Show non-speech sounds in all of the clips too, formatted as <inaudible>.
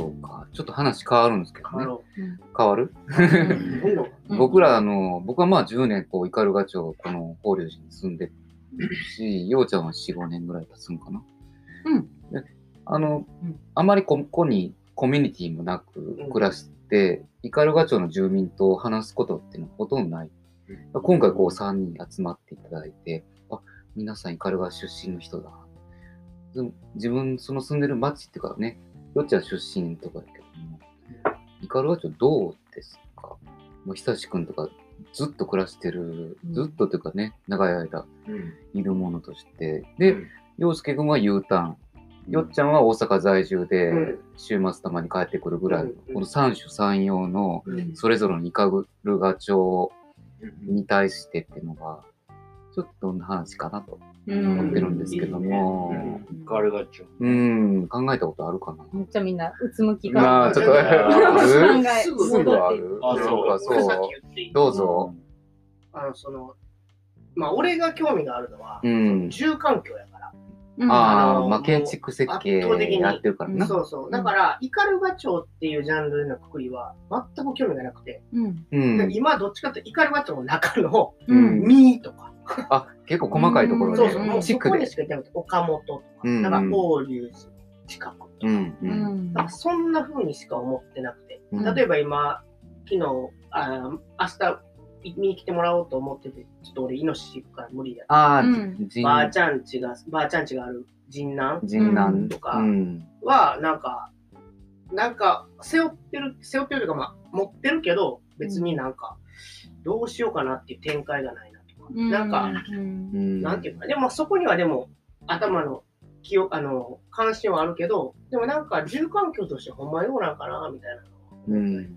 そうか。ちょっと話変わるんですけどね。変わる？僕ら、あの、僕はまあ10年、こう、斑鳩町、この法隆寺に住んでるし、ようちゃんは4、5年ぐらい経つんかな。うんであのうん、あまりここにコミュニティもなく暮らして、斑鳩町の住民と話すことっていうのはほとんどない。今回こう3人集まっていただいて、あ、皆さん斑鳩出身の人だ。ず自分、その住んでる町っていうかね、よっちゃん出身とかだけども、斑鳩町どうですか？もう久しくんとかずっと暮らしてる、うん。ずっとというかね、長い間うん。いるものとして。で、うん。陽介くんは U ターン。よっちゃんは大阪在住で、うん。週末たまに帰ってくるぐらいこの三種三様の、うん。それぞれのイカルガ町に対してっていうのが、ちょっとどんな話かなとうん思ってるんですけども、うんガルガチョ。うん、考えたことあるかな？めっちゃみんなうつむきまが。あ、ちょっと、考えすぐすぐあるあそうか、そ。う。どうぞ。あの、その、まあ、俺が興味があるのは、うん。住環境やから。うんああ、まあ、建築設計やってるからな。そうそう。だから、斑鳩町っていうジャンルのくくりは、全く興味がなくて。今、どっちかっていうと、斑鳩町の中の、うんミーとか、あ、結構細かいところでそうそう、もう地区でそこに。しか行ってなくて、岡本とか、うんだから、法隆寺近くとか、うん。う。うん。んなんかそんな風にしか思ってなくて、うん。例えば今、昨日、あ明日見に来てもらおうと思ってて、ちょっと俺、イノシシ行くから無理だ。ああうん、じばあちゃんちが、ばあちゃんちがある神南人南。とかうん。は、なんか、なんか、背負ってる、背負ってるというか、まあ、持ってるけど、別になんか、どうしようかなっていう展開がないなんか。なんていうか、でもそこにはでも、頭の記憶、あの、関心はあるけど、でもなんか、住環境としてほんまようなんかな、みたいなの。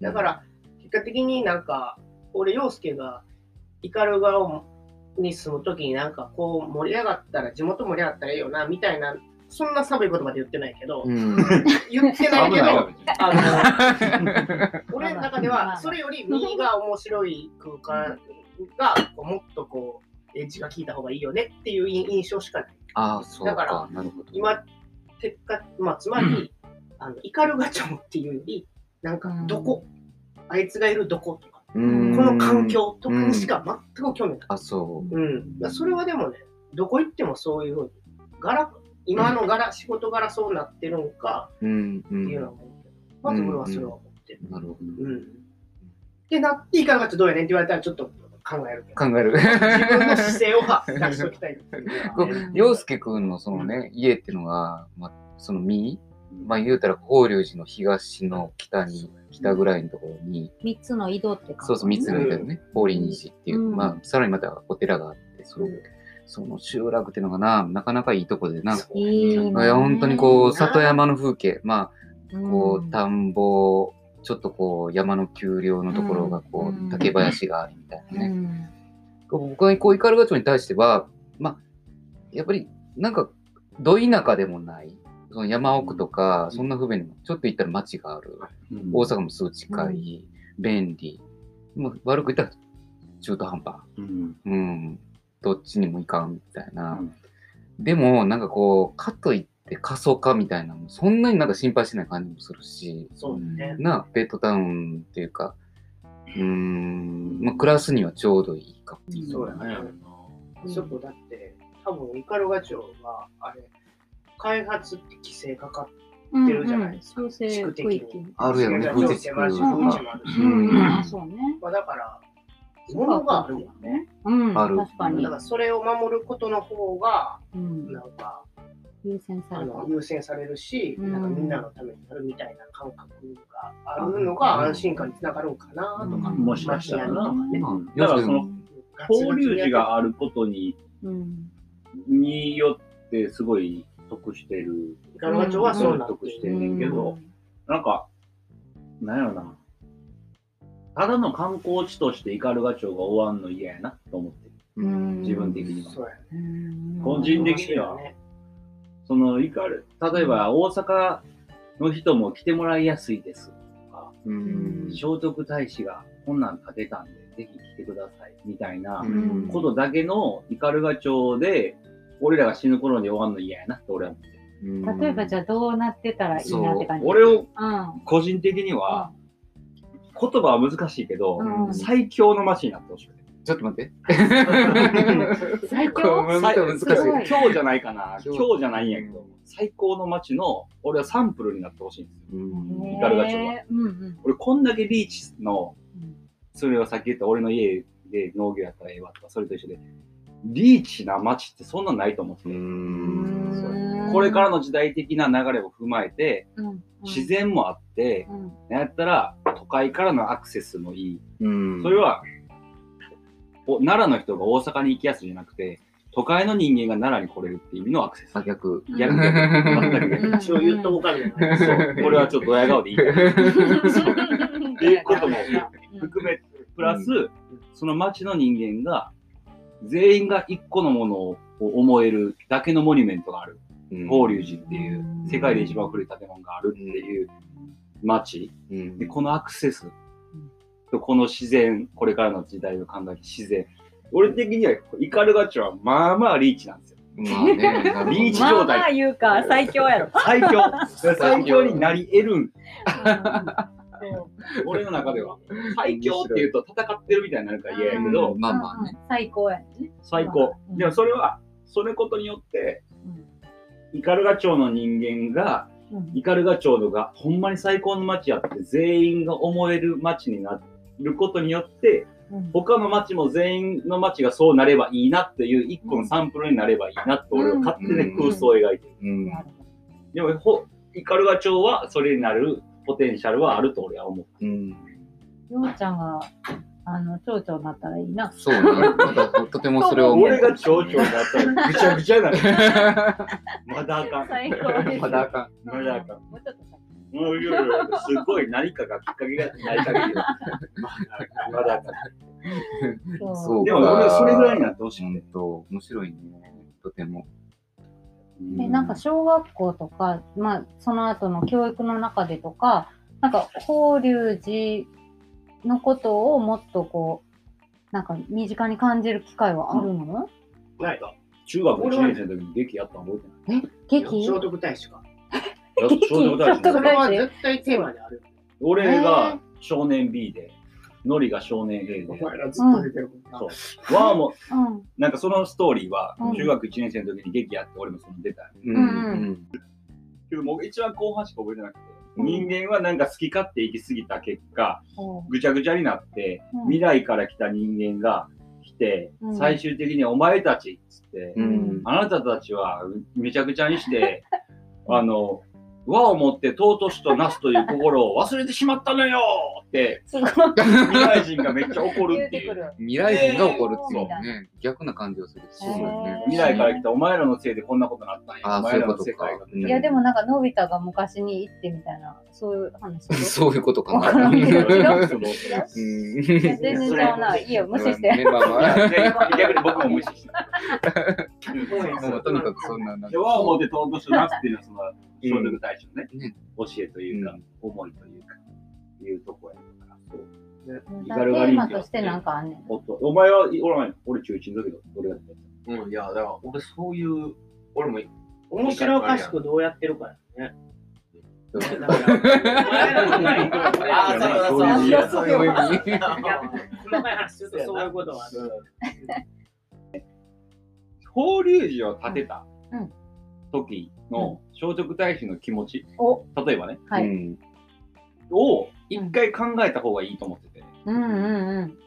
だから、結果的になんか、俺、陽介が、斑鳩に住むときになんか、こう、盛り上がったら、地元盛り上がったらいいよな、みたいな、そんな寒い言葉で言ってないけど、うん。言ってないけど、<laughs> あの、俺のまあ中では、まあそれより右が面白い空間が、こうもっとこう、エッジが効いた方がいいよねっていう印象しかない。ああ、そうだから。今、結果、まあ、つまり、あの、斑鳩町っていうより、なんか、どこ、あいつがいるどことか、うんこの環境とかにしか全く興味ない。あ、そうん。だからそれはでもね、どこ行ってもそういうふうに、柄、今の柄、仕事柄そうなってるのかう。うん。うっていうのはん。思うけど、まず俺はそれは思ってる。なるほど。うん。で、なっていかなかったらどうやねんって言われたらちょっと考える。考える。自分の姿勢をは出しときたいっていう。の <laughs> はこう陽介くんのそのね、家っていうのが、まあ、その右、まあ言うたら法隆寺の東の北に、北ぐらいのところに、三つの井戸って感そうそう、三つのけどね、法輪寺っていう、うん。まあ、さらにまたお寺があって、そのその集落っていうのがな、なかなかいいとこでな、いいね。いや本当にこう、里山の風景、まあ、こうん。う、田んぼ、ちょっとこう、山の丘陵のところが、こう竹林がありみたいなね。うん僕はこう、斑鳩町に対しては、まあ、やっぱり、なんか、ど田舎でもない、その山奥とか、そんな不便にも、ちょっと行ったら町がある。大阪もすぐ近い、便利。もう悪く言ったら中途半端。うん。うん。どっちにもいかんみたいな。うんでも、なんかこう、かといって過疎化みたいなのも、そんなになんか心配してない感じもするし、そうだね。な、ベッドタウンっていうか、うーん、まあ、暮らすにはちょうどいいかっていう。そうやね。うんそこだって、多分斑鳩町は、あれ、開発って規制かかっうんてるじゃないですかうん調整地区的に。あるやろね風景もあるし、うん風地もあるし。うんあそうね。まあ、だから、ものがあるよね。うん、ある確かにだか。らそれを守ることの方が、うんなんか、優先されたあの。優先されるし、うんなんかみんなのためになるみたいな感覚があるのが安心感につながるんかなとか、うんもしかしたらなねだからそのガツガツ法隆寺があることにうん。によってすごい得してる。ガルバチョはそうなって得してる。るねんけど、なんか、なんやろな。ただの観光地として斑鳩町が終わんの嫌やなと思ってる。うん自分的には。個人的にはその、いかる、例えば大阪の人も来てもらいやすいですとか、うん聖徳太子がこんなん建てたんで、ぜひ来てくださいみたいなうんことだけの斑鳩町で、俺らが死ぬ頃に終わんの嫌やなって俺は思ってる。うん例えばじゃあどうなってたらいいなって感じ。俺をうん。個人的には、言葉は難しいけど、うん最強の街になってほしくて。ちょっと待って。<laughs> 最強今日じゃないかな。今日今日じゃないんやけど、最高の街の、俺はサンプルになってほしいんですよ。うんイカルガチョウはうんうん。俺こんだけリーチのうん、それはさっき言った俺の家で農業やったらええわとか、それと一緒で、リーチな街ってそんなんないと思ってうて、ん。これからの時代的な流れを踏まえて、うんうん自然もあって、うんやったら都会からのアクセスもいい。うん。それは、お奈良の人が大阪に行きやすいじゃなくて、都会の人間が奈良に来れるっていう意味のアクセス。あ、逆。うん逆逆。全く逆。一応言っとこうかみたいな。そう。これはちょっとドヤ顔で言いたい。っていうことも含め、プラス、その町の人間が、全員が一個のものを思えるだけのモニュメントがある。法隆寺っていううん世界で一番古い建物があるっていう町。うんで、このアクセスとこの自然、これからの時代を考えて自然。俺的には、イカルガチョウはまあまあリーチなんですよ。まあね、リーチまあ状態まあ言うか、最強やろ。最強最強になり得るん。俺の中では。最強って言うと戦ってるみたいになるから嫌やけど、まあまあね。うん最高やね。最高。うんでもそれは、それことによって、イカルガ町の人間が、うんイカルガ町のがほんまに最高の町やって全員が思える町になることによって、うん他の町も全員の町がそうなればいいなっていう一個のサンプルになればいいなって俺は勝手に空想を描いてる。うん。なるほでもほ、イカルガ町はそれになるポテンシャルはあると俺は思う。うん。どようちゃんが、あの、町長になったらいいな。そうね。とてもそれを思う。俺が町長だったらぐちゃぐちゃになる。<laughs> まだあかん。最高です。まだあかん。まだあかん。もうちょっと先。もういやいやすごい何かがきっかけがない限りは。まだあかん。そうでも俺はそれぐらいになってほしい本ね。当面白いね。とても。でなんか小学校とか、まあ、その後の教育の中でとか、なんか法隆寺のことをもっとこう、なんか身近に感じる機会はあるの、ない。中学1年生の時に劇やったの覚えて劇？聖徳太子か。ない。劇ちょうど大聖徳そ事れは絶対テーマである。俺が少年 B で、ノリが少年 A で。お、前らずっと出てるもんな。そう。ワーも、うん。なんかそのストーリーはうん。中学1年生の時に劇やって俺もその出た。けどもう一番後半しか覚えてなくて、うん。人間はなん。か好き勝手行き過ぎた結果、ぐちゃぐちゃになって、うん。未来から来た人間が来て、うん。最終的にお前たちっつって、うん。あなたたちはめちゃくちゃにして、あの、和をもって尊しとなすという心を忘れてしまったのよ。て、すごい。未来人がめっちゃ怒るっていう。未来人が起こるっていうね、逆な感じをする。そうだね。未来から来たお前らのせいでこんなことになったんや。ああ、お前らそういうことかの世界が。。うんいや、でもなんか、のび太が昔に行ってみたいな、そういう話。<laughs> そういうことかな。<laughs> 全然ちゃうな。いいよ、無視して。<laughs> 逆に僕も無視した。もうとにかくそんな、なんかで和をもって尊しとなすっていうのはその聖徳太子のね、ね教えというか、うん思いというか、いうとこやから。そうテーマとしてなんかあんねん。おっとお前は、おらん俺中1の時だ俺がやったやうん、いや、だから俺そういう、俺も、面白おかしくどうやってるからね。だから、そうそうそういういう意味。いや細かい話するとそういうことはある。<laughs> 法隆寺を建てたうん時の聖徳太子の気持ち、お、例えばね、を一回考えた方がいいと思ってて、うんうんうん。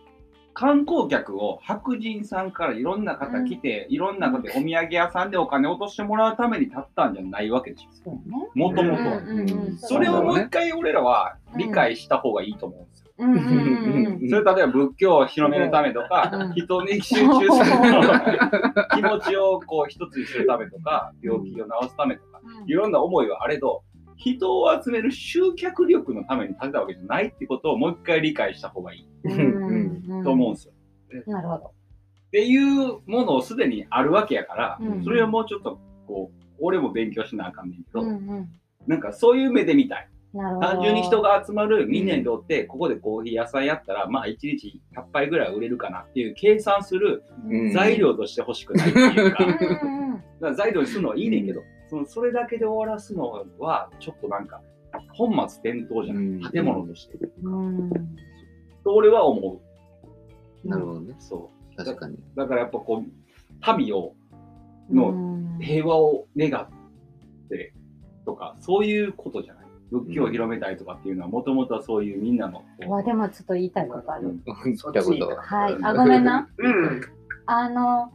観光客を白人さんからいろんな方来て、いろんな方でお土産屋さんでお金を落としてもらうために建ったんじゃないわけでしょ。ね。もともとは。うんうんうんそれをもう一回俺らは理解した方がいいと思うんですよ。うんうんうんうん。それ例えば仏教を広めるためとか、うん人に集中する <laughs> 気持ちをこう一つにするためとか、病気を治すためとか、いろんな思いはあれど、人を集める集客力のために建てたわけじゃないってことをもう一回理解した方がいい。うん。うんと思うんですよ。なるほど。っていうものをすでにあるわけやから、うん。それをもうちょっとこう、俺も勉強しなあかんねんけど、うんうん。なんかそういう目で見たい。単純に人が集まるミネンドって、ここでコーヒー屋さんやったら、まあ1日100杯ぐらい売れるかなっていう計算するうん。材料として欲しくないっていうか、材料にするのはいいねんけど、そのそれだけで終わらすのは、ちょっとなんか、本末転倒じゃない、うん建物として。うん。と俺は思なるほどねう。。そ確かに。う。だからやっぱこう、民を、のうん平和を願ってとか、そういうことじゃない？仏教を広めたいとかっていうのは、もともとはそういうみんなの。うわ、でもちょっと言いたいことある。うん聞いたことは。はい。あ、ごめんな。うん。あの、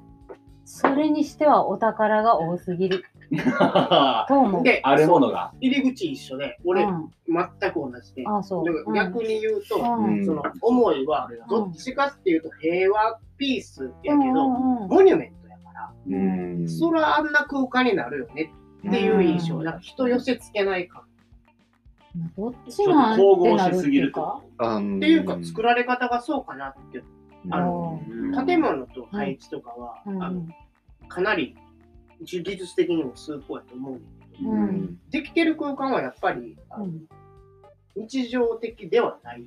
それにしてはお宝が多すぎると思う。で、あるものが。入り口一緒で、俺、うん、全く同じで。あ、そう。だから逆に言うと、うんうんその思いはどっちかっていうと平和ピースやけど、うんうんモニュメントやから、うん。そらあんな空間になるよねっていう印象。うんなんか人寄せつけない感。どっちなんてなるっていうか。あっっていうか、作られ方がそうかなって。あのうん建物と配置とかは、うんあのかなり技術的にも崇高やと思うんだけど、うん。できてる空間はやっぱり、あの日常的ではない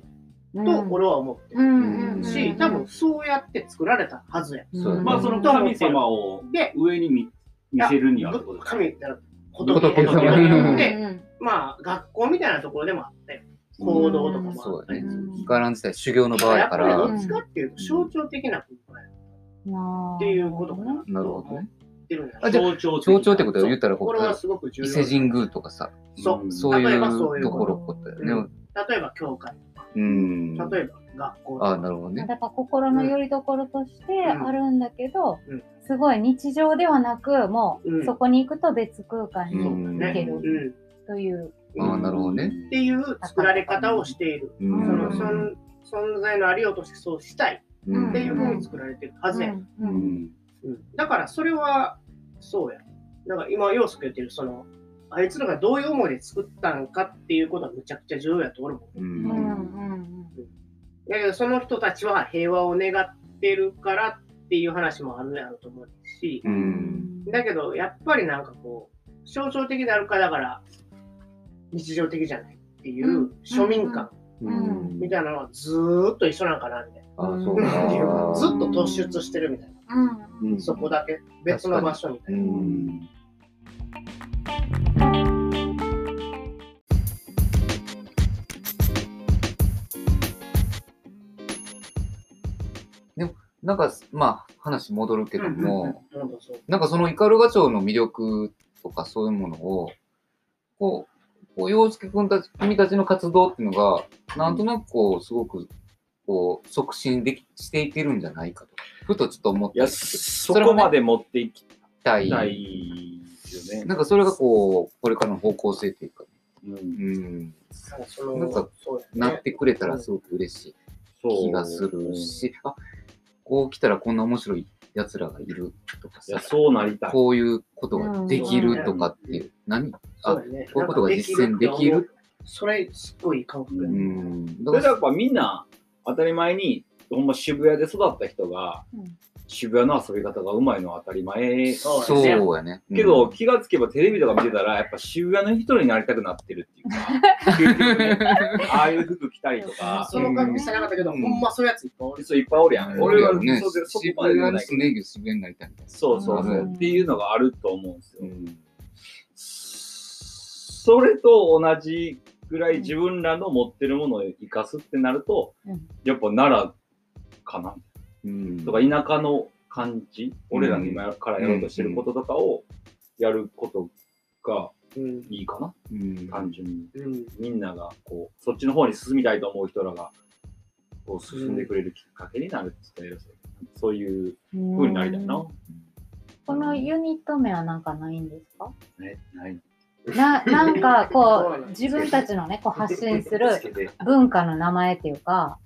うん。と俺は思ってる。うんうんうん。し、多分そうやって作られたはずや。そうだね。まあその神様をで、上に見見せるにはってことだ神って仏仏仏様。で、まあ学校みたいなところでもあって、行動とかもあったり。するうん。ガラン時代修行の場合やかやっぱりどら、っちかっていうと象徴的な空間やっっていうことかな。なるほどね。ってるんやあじゃ象徴象徴ってことは言ったらここれはう、すごく重要。伊勢神宮とかさ、そう。そういうところことだよね。例えば教会とか、うん。例えば学校とああ、か。なるほどね。だから心の拠り所としてあるんだけど、うんすごい日常ではなく、もう、うんそこに行くと別空間にうん行けるうん。という。ああ、なるほどね。っていう作られ方をしている。うそのん。存存在のありようとしてそうしたいうんっていうふうに作られてるはずや。うんううんだからそれはそうや。だから今、陽介言ってる、その、あいつらがどういう思いで作ったのかっていうことはむちゃくちゃ重要やと俺も思う。ううんうんんだけど、その人たちは平和を願ってるからっていう話もあるやろうと思うし、う。うんんだけど、やっぱりなんかこう、象徴的であるかだから、日常的じゃないっていううん庶民感うんみたいなのはずーっと一緒なんかなみたいああ、そうな。<laughs> ずっと突出してるみたいな。うんうんそこだけ、別の場所みたういな。ん。でも、なんか、まあ、話戻るけども、うんうんうん、そうなんかそのイカルガ町の魅力とかそういうものを、こう、こう洋介君たち、君たちの活動っていうのが、なんとなくこう、すごく、こう、促進でき、していけるんじゃないかと。ふとちょっと思っいや、たんですそこまで持っていきたい。たいよね。なんかそれがこう、これからの方向性というか、うん。うん、なんかなってくれたらすごく嬉しいそう。気がするし、あ、こう来たらこんな面白い奴らがいるとかさ、そうなりたい。こういうことができるとかっていう、何？そあこういうことが実践できる？それ、すっごいいい感覚だからやっぱみんな当たり前に、ほんま渋谷で育った人が、うん渋谷の遊び方がうまいのは当たり前。そうそうやねやね。けど、気がつけばテレビとか見てたら、やっぱ渋谷の人になりたくなってるっていうか、ね <laughs> ああいう服着たりとか、その格好してなかったけど、うんほんまそういうやついっぱいおる。そういっぱいおるやん。うん俺はねそうでそこ渋までないけど。スネーギ渋谷になりたいみたいな。そうそうそう、うんっていうのがあると思うんですよ。うん。それと同じぐらい自分らの持ってるものを生かすってなると、うんやっぱ奈良かなうん。とか田舎の感じ、俺らの今からやろうとしてることとかをやることがうん。いいかな、うん。単純に。うん。みんながこう、そっちの方に進みたいと思う人らが、こう進んでくれるきっかけになるって言ったら偉そうやけどそういう風になりたいな。このユニット名はなんかないんですか？ね、ない。ななんかこ <laughs> そう自分たちのねこう発信する <laughs> 文化の名前っていうか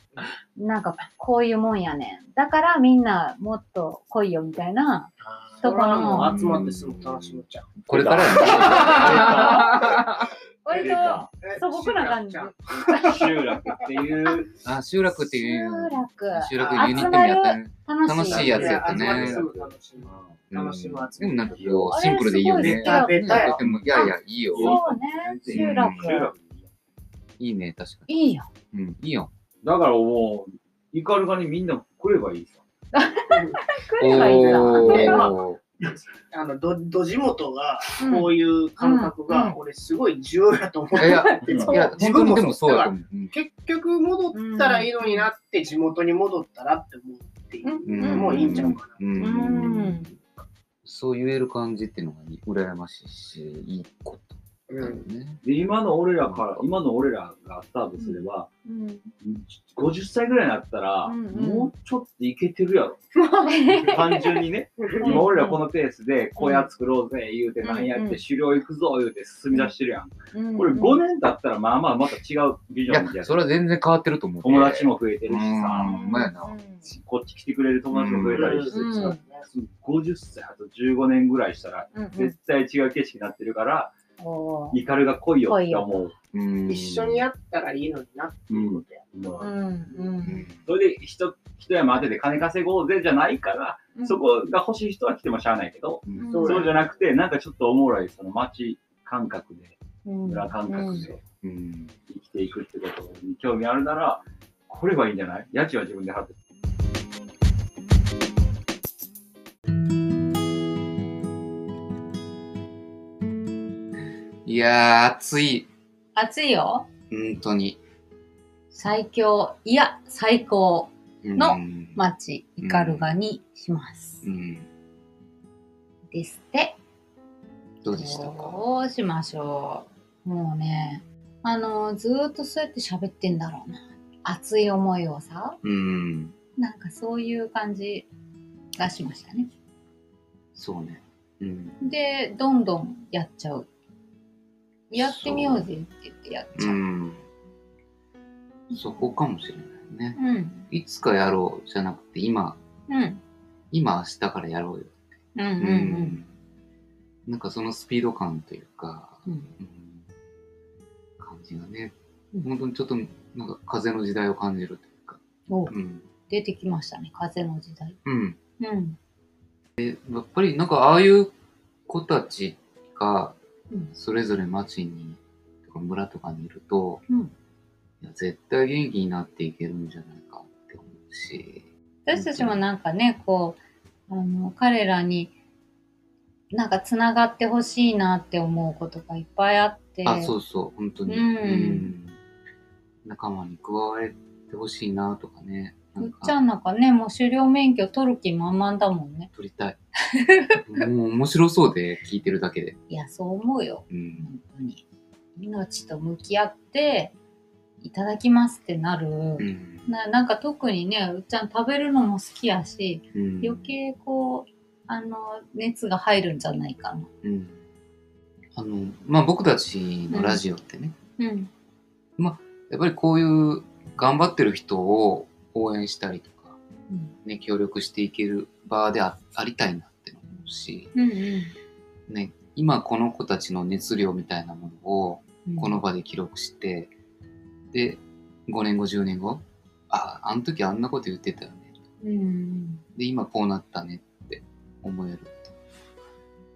なんかこういうもんやねん。だからみんなもっと来いよみたいなそこはもう集まってすぐ楽しむっちゃう。これからや割と素朴な感じ集落っていう、あ、集落ってい集う。落集落ユニット名やったね。楽しい楽しいやつやったね楽しむ。楽しむ集めでもなんかこう、シンプルでいいよね。ベタベタやとてもいやいや、いいよ。そうね集集落落いいね、確かいいよに。うん、いいよ。だからもう、イカルガにみんな来ればいいさ。来ればいいさおー。あのどど地元がうん。こういう感覚うん。が俺すごい重要だと思っていやて、う。んいや、自分もでもそうだ結局戻ったらいいのになって地元に戻ったらって思うっていうもいいんちゃうかな。そう言える感じっていうのが羨ましいし、いいこと。で、今の俺らから、今の俺らがスタートすれば、うん。50歳ぐらいになったら、うんうん。もうちょっといけてるやろ。<laughs> 単純にね。今俺らこのペースで小屋作ろうぜ言うて、うんなんやってうん。狩猟行くぞ言うて進み出してるやん。うん。これ5年経ったらまあまあまた違うビジョンみたいな。それは全然変わってると思う。友達も増えてるしうんさ、ほんまやな。こっち来てくれる友達も増えたりしてうん。さ、50歳あと15年ぐらいしたらうんうん。絶対違う景色になってるから、イカルが来いよって思う。うん。一緒にやったらいいのになっていうことや。うんうんそれで一一山当てて金稼ごうぜじゃないから、うん。そこが欲しい人は来てもしゃあないけど、うん。そうじゃなくて、なんかちょっとおもろい、その街感覚で、うん。村感覚でうん。生きていくってことに興味あるなら、これはいいんじゃない？家賃は自分で払って。やー、暑い。暑いよ本当に。最強いや最高のうん町イカルガにします、うん。ですってどうでしたか？どうしましょうもうねあのずーっとそうやって喋ってんだろうな熱い思いをさうん。なんかそういう感じがしましたねそうね。うん。でどんどんやっちゃうやってみようぜって言ってやっちゃう、うん。そこかもしれないね。うん、いつかやろうじゃなくて、今、うん。今明日からやろうよ。うんうんうん。なんかそのスピード感というか、うん。うん。感じがね、うん。本当にちょっとなんか風の時代を感じるというか。お。うん。出てきましたね風の時代。うん。うん。やっぱりなんかああいう子たちがうんそれぞれ町にとか村とかにいると、うん。いや絶対元気になっていけるんじゃないかって思うし、私たちもなんかねこうあの彼らになんかつながってほしいなって思うことがいっぱいあって。あ、そうそう、本当に。うん。仲間に加われてほしいなとかね。なかうんっちゃんなんかねもう狩猟免許取る気満々だもんね撮りたい。<laughs> もう面白そうで聞いてるだけで。いやそう思うようん。本当に命と向き合っていただきますってなる、うん。ななんか特にねうっちゃん食べるのも好きやしうん余計こうあの熱が入るんじゃないかなうん。あの、まあ僕たちのラジオってね、うんやっぱりこういう頑張ってる人を応援したりとか、うんね、協力していける場であありたいなって思うし、うんうんね、今この子たちの熱量みたいなものをうんこの場で記録して、で、5年後、10年後、あ、あの時あんなこと言ってたよね。うんで、今こうなったねって思える。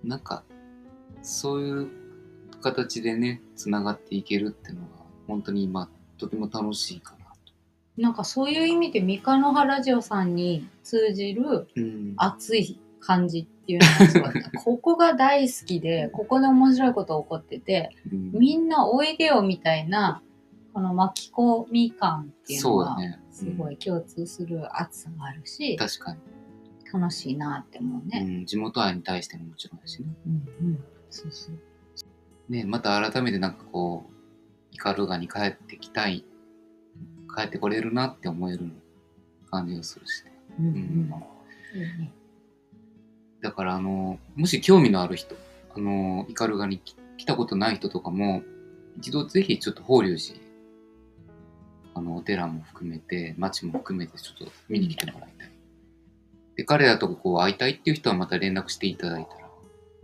なんか、そういう形でね、つながっていけるっていうのが、本当に今、とても楽しいかなと。なんかそういう意味で三日野原ラジオさんに通じるうん。熱い感じっていうのがすごい <laughs> ここが大好きでここで面白いこと起こっててうんみんなおいでよみたいなこの巻き込み感っていうのがそうだね。すごい共通する熱さがあるし確かに、楽しいなって思うね。うん。地元愛に対してももちろんだしね。うんうんそうそうね、また改めてなんかこう、イカルガに帰ってきたい、帰ってこれるなって思える感じがするしね。うんううんんいいねだからあの、もし興味のある人、あの、イカルガに来来たことない人とかも、一度ぜひちょっと法隆寺、あの、お寺も含めて、町も含めてちょっと見に来てもらいたい。で、彼らとこう会いたいっていう人はまた連絡していただいたら、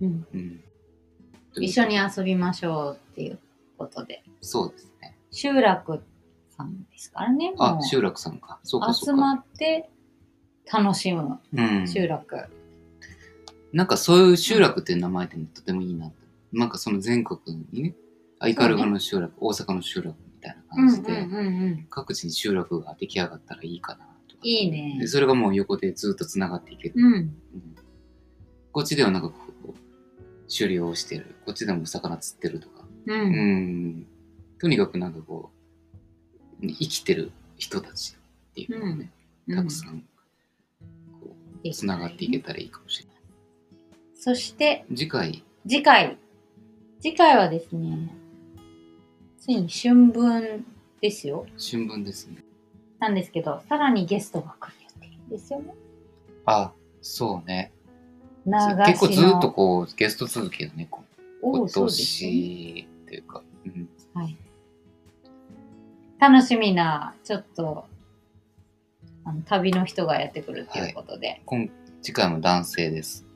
うんうん。一緒に遊びましょうっていうことでそうですね。集落さんですからねあ集落さんか。そうか、そうか。集まって楽しむうん。集落。なんかそういう集落っていう名前ってとてもいいなと。なんかその全国にね、アイカルガの集落、大阪の集落みたいなうん感じで。各地に集落が出来上がったらいいかなとか。いいねで。それがもう横でずっとつながっていける。うん。うんこっちではなんかこう、狩猟をしてる。こっちでも魚釣ってるとか。う。うんん。とにかくなんかこう、生きてる人たちっていうのがね、たくさん、こう、つながっていけたらいいかもしれない。そして、次回、次回。次回はですね、ついに春分ですよ。春分ですね。なんですけど、さらにゲストが来る予定ですよね。あ、そうね。長結構ずっとと、こう、ゲスト続きだね、こ今年っていうか。うんはい。楽しみな、ちょっと、あの旅の人がやってくるっていうことで、今次回も男性です。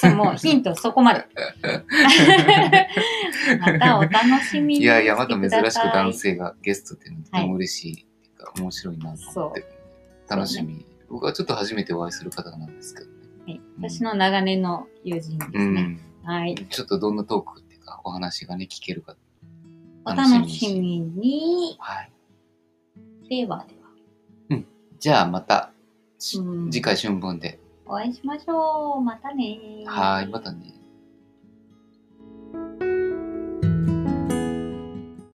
そうもうヒントそこまで。<laughs> またお楽しみにいやいや、また珍してく男性がゲストっていうのはとても嬉しいっていうか、面白いなと思って、楽しみ、僕はちょっと初めてお会いする方なんですけどね。はい、私の長年の友人ですね。うん。はい。ちょっとどんなトークっていうか、お話がね、聞けるか。お楽しみに。はい。ではでは。じゃあまた、しうん次回春分で。お会いしましょう。またねはい、またね。